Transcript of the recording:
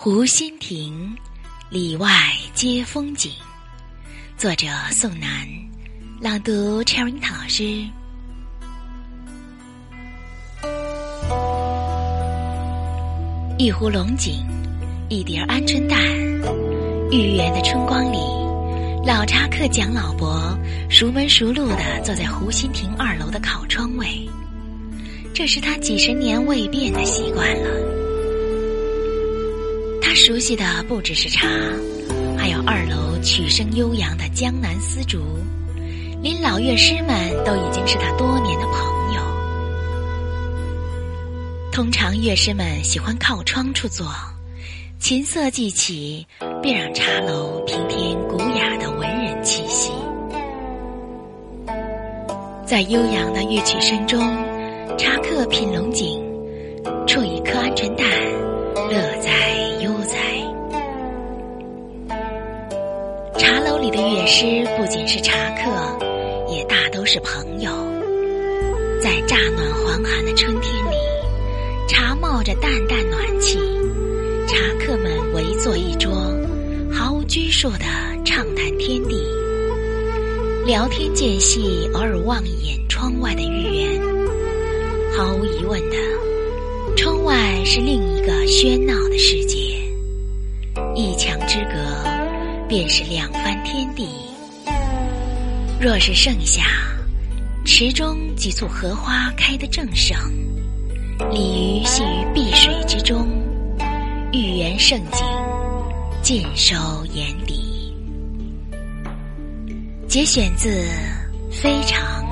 湖心亭，里外皆风景。作者：宋楠，朗读：Cherry 老师。一壶龙井，一碟鹌鹑蛋。豫园的春光里，老茶客蒋老伯熟门熟路的坐在湖心亭二楼的靠窗位，这是他几十年未变的习惯了。熟悉的不只是茶，还有二楼曲声悠扬的江南丝竹，连老乐师们都已经是他多年的朋友。通常乐师们喜欢靠窗处坐，琴瑟既起，便让茶楼平添古雅的文人气息。在悠扬的乐曲声中，茶客品龙井，啜一颗鹌鹑蛋，茶楼里的乐师不仅是茶客，也大都是朋友。在乍暖还寒的春天里，茶冒着淡淡暖气，茶客们围坐一桌，毫无拘束地畅谈天地，聊天间隙，偶尔望一眼窗外的玉园。毫无疑问的，窗外是另一个喧闹的世界，便是两番天地。若是盛夏，池中几簇荷花开得正盛，鲤鱼戏于碧水之中，玉园盛景尽收眼底。节选自《非常》。